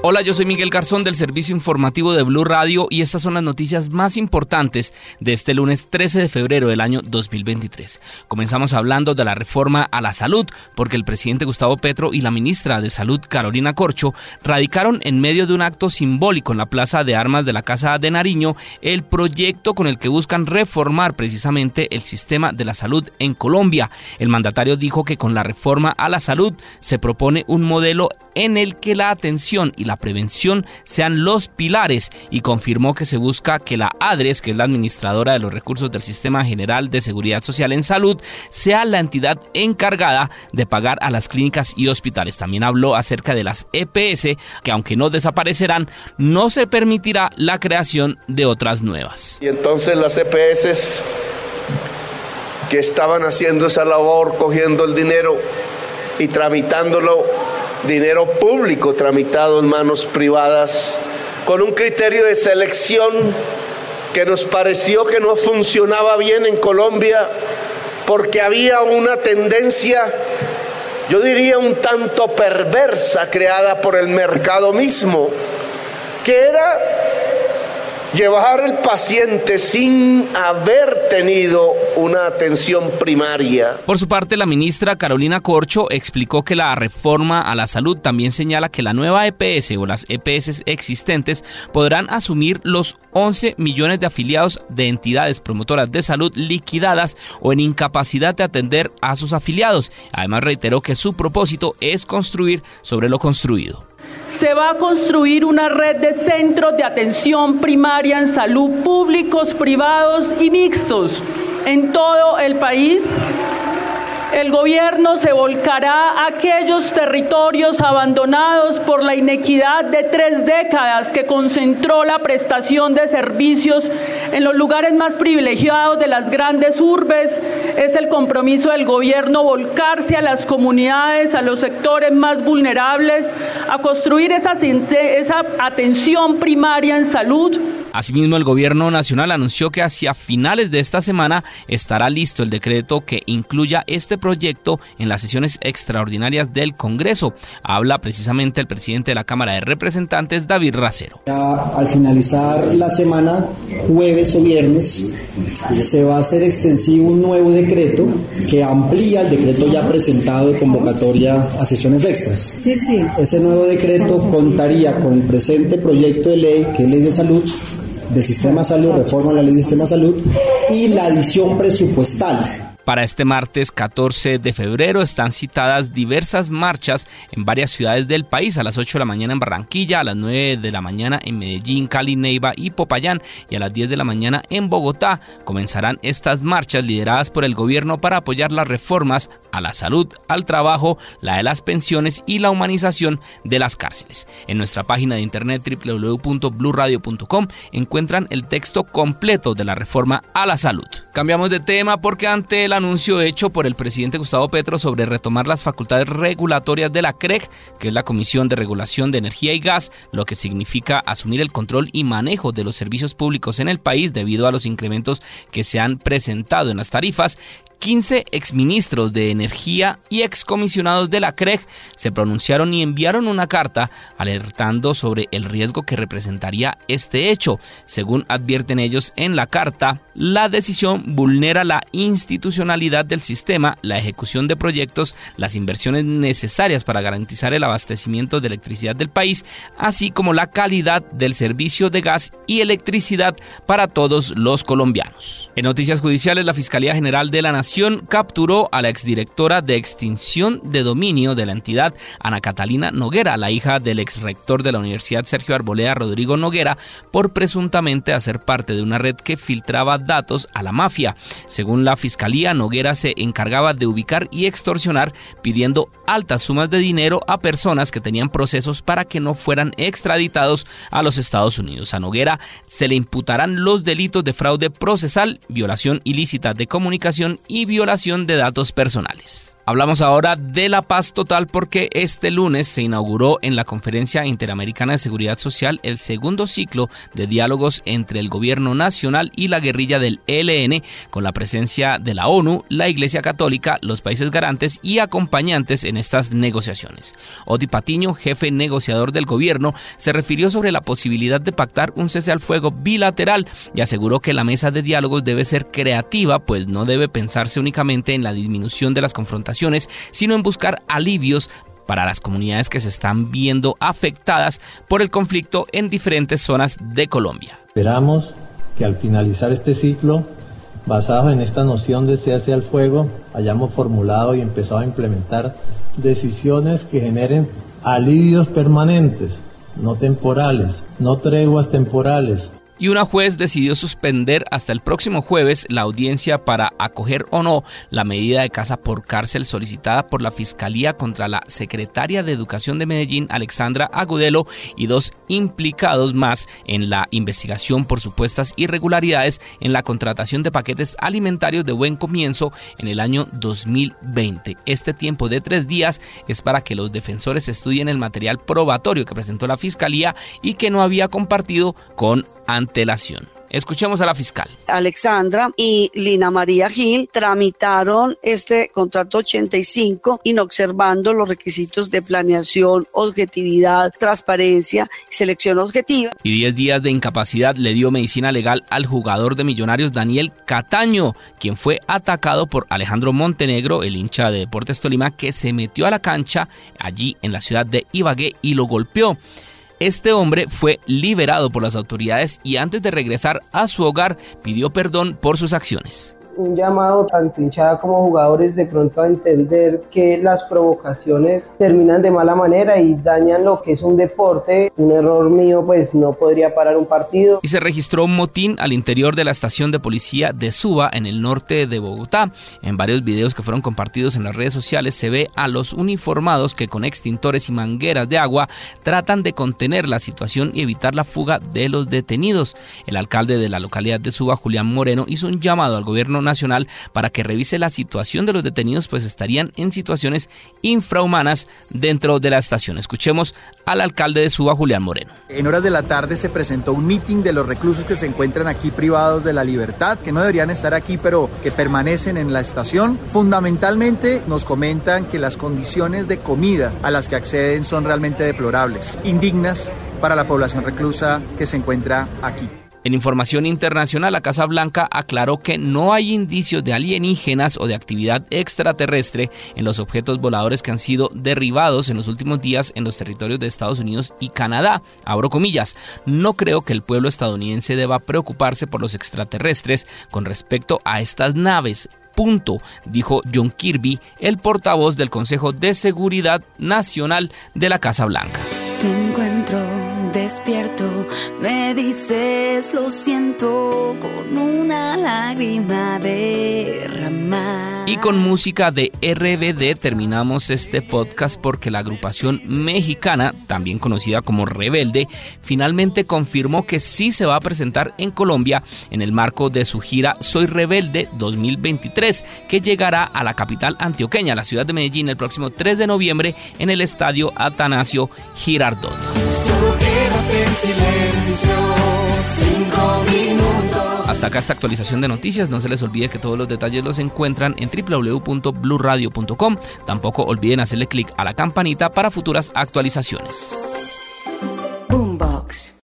Hola, yo soy Miguel Garzón del Servicio Informativo de Blue Radio y estas son las noticias más importantes de este lunes 13 de febrero del año 2023. Comenzamos hablando de la reforma a la salud, porque el presidente Gustavo Petro y la ministra de Salud Carolina Corcho radicaron en medio de un acto simbólico en la Plaza de Armas de la Casa de Nariño el proyecto con el que buscan reformar precisamente el sistema de la salud en Colombia. El mandatario dijo que con la reforma a la salud se propone un modelo en el que la atención y la prevención sean los pilares y confirmó que se busca que la ADRES, que es la administradora de los recursos del Sistema General de Seguridad Social en Salud, sea la entidad encargada de pagar a las clínicas y hospitales. También habló acerca de las EPS, que aunque no desaparecerán, no se permitirá la creación de otras nuevas. Y entonces las EPS que estaban haciendo esa labor, cogiendo el dinero y tramitándolo dinero público tramitado en manos privadas con un criterio de selección que nos pareció que no funcionaba bien en Colombia porque había una tendencia, yo diría un tanto perversa, creada por el mercado mismo, que era llevar al paciente sin haber tenido una atención primaria. Por su parte, la ministra Carolina Corcho explicó que la reforma a la salud también señala que la nueva EPS o las EPS existentes podrán asumir los 11 millones de afiliados de entidades promotoras de salud liquidadas o en incapacidad de atender a sus afiliados. Además, reiteró que su propósito es construir sobre lo construido se va a construir una red de centros de atención primaria en salud públicos, privados y mixtos en todo el país el gobierno se volcará a aquellos territorios abandonados por la inequidad de tres décadas que concentró la prestación de servicios en los lugares más privilegiados de las grandes urbes. Es el compromiso del gobierno volcarse a las comunidades, a los sectores más vulnerables, a construir esa, atención primaria en salud Asimismo, el gobierno nacional anunció que hacia finales de esta semana estará listo el decreto que incluya este proyecto en las sesiones extraordinarias del Congreso. Habla precisamente el presidente de la Cámara de Representantes, David Racero. al finalizar la semana, jueves o viernes, se va a hacer extensivo un nuevo decreto que amplía el decreto ya presentado de convocatoria a sesiones extras. Sí, sí. Ese nuevo decreto contaría con el presente proyecto de ley, que es ley de salud, del sistema de salud, reforma la ley del sistema de salud y la adición presupuestal para este martes 14 de febrero están citadas diversas marchas en varias ciudades del país, a las 8 de la mañana en Barranquilla, a las 9 de la mañana en Medellín, Cali, Neiva y Popayán y a las 10 de la mañana en Bogotá. Comenzarán estas marchas lideradas por el gobierno para apoyar las reformas a la salud, al trabajo, la de las pensiones y la humanización de las cárceles. En nuestra página de internet www.bluradio.com encuentran el texto completo de la reforma a la salud. Cambiamos de tema porque ante la anuncio hecho por el presidente Gustavo Petro sobre retomar las facultades regulatorias de la CREG, que es la Comisión de Regulación de Energía y Gas, lo que significa asumir el control y manejo de los servicios públicos en el país debido a los incrementos que se han presentado en las tarifas, 15 exministros de Energía y excomisionados de la CREG se pronunciaron y enviaron una carta alertando sobre el riesgo que representaría este hecho. Según advierten ellos en la carta, la decisión vulnera la institucionalidad del sistema, la ejecución de proyectos, las inversiones necesarias para garantizar el abastecimiento de electricidad del país, así como la calidad del servicio de gas y electricidad para todos los colombianos. En noticias judiciales, la Fiscalía General de la Nación capturó a la exdirectora de extinción de dominio de la entidad, Ana Catalina Noguera, la hija del exrector de la Universidad Sergio Arboleda, Rodrigo Noguera, por presuntamente hacer parte de una red que filtraba datos a la mafia. Según la fiscalía, Noguera se encargaba de ubicar y extorsionar pidiendo altas sumas de dinero a personas que tenían procesos para que no fueran extraditados a los Estados Unidos. A Noguera se le imputarán los delitos de fraude procesal, violación ilícita de comunicación y violación de datos personales. Hablamos ahora de la paz total porque este lunes se inauguró en la Conferencia Interamericana de Seguridad Social el segundo ciclo de diálogos entre el gobierno nacional y la guerrilla del ELN con la presencia de la ONU, la Iglesia Católica, los países garantes y acompañantes en estas negociaciones. Oti Patiño, jefe negociador del gobierno, se refirió sobre la posibilidad de pactar un cese al fuego bilateral y aseguró que la mesa de diálogos debe ser creativa, pues no debe pensarse únicamente en la disminución de las confrontaciones sino en buscar alivios para las comunidades que se están viendo afectadas por el conflicto en diferentes zonas de Colombia. Esperamos que al finalizar este ciclo, basado en esta noción de cese al fuego, hayamos formulado y empezado a implementar decisiones que generen alivios permanentes, no temporales, no treguas temporales, y una juez decidió suspender hasta el próximo jueves la audiencia para acoger o no la medida de casa por cárcel solicitada por la Fiscalía contra la secretaria de Educación de Medellín, Alexandra Agudelo, y dos implicados más en la investigación por supuestas irregularidades en la contratación de paquetes alimentarios de buen comienzo en el año 2020. Este tiempo de tres días es para que los defensores estudien el material probatorio que presentó la Fiscalía y que no había compartido con antelación. Escuchemos a la fiscal. Alexandra y Lina María Gil tramitaron este contrato 85 inobservando los requisitos de planeación, objetividad, transparencia y selección objetiva. Y 10 días de incapacidad le dio medicina legal al jugador de Millonarios Daniel Cataño, quien fue atacado por Alejandro Montenegro, el hincha de Deportes Tolima, que se metió a la cancha allí en la ciudad de Ibagué y lo golpeó. Este hombre fue liberado por las autoridades y antes de regresar a su hogar pidió perdón por sus acciones un llamado tanto hinchada como jugadores de pronto a entender que las provocaciones terminan de mala manera y dañan lo que es un deporte. Un error mío pues no podría parar un partido. Y se registró un motín al interior de la estación de policía de Suba en el norte de Bogotá. En varios videos que fueron compartidos en las redes sociales se ve a los uniformados que con extintores y mangueras de agua tratan de contener la situación y evitar la fuga de los detenidos. El alcalde de la localidad de Suba, Julián Moreno, hizo un llamado al gobierno Nacional para que revise la situación de los detenidos, pues estarían en situaciones infrahumanas dentro de la estación. Escuchemos al alcalde de Suba, Julián Moreno. En horas de la tarde se presentó un meeting de los reclusos que se encuentran aquí privados de la libertad, que no deberían estar aquí, pero que permanecen en la estación. Fundamentalmente nos comentan que las condiciones de comida a las que acceden son realmente deplorables, indignas para la población reclusa que se encuentra aquí. En información internacional, la Casa Blanca aclaró que no hay indicios de alienígenas o de actividad extraterrestre en los objetos voladores que han sido derribados en los últimos días en los territorios de Estados Unidos y Canadá. Abro comillas, no creo que el pueblo estadounidense deba preocuparse por los extraterrestres con respecto a estas naves punto, dijo John Kirby, el portavoz del Consejo de Seguridad Nacional de la Casa Blanca. Te encuentro despierto, me dices lo siento con una lágrima derramada. Y con música de RBD terminamos este podcast porque la agrupación mexicana, también conocida como Rebelde, finalmente confirmó que sí se va a presentar en Colombia en el marco de su gira Soy Rebelde 2023, que llegará a la capital antioqueña, la ciudad de Medellín, el próximo 3 de noviembre en el estadio Atanasio Girardot. Hasta acá esta actualización de noticias. No se les olvide que todos los detalles los encuentran en www.bluradio.com. Tampoco olviden hacerle clic a la campanita para futuras actualizaciones.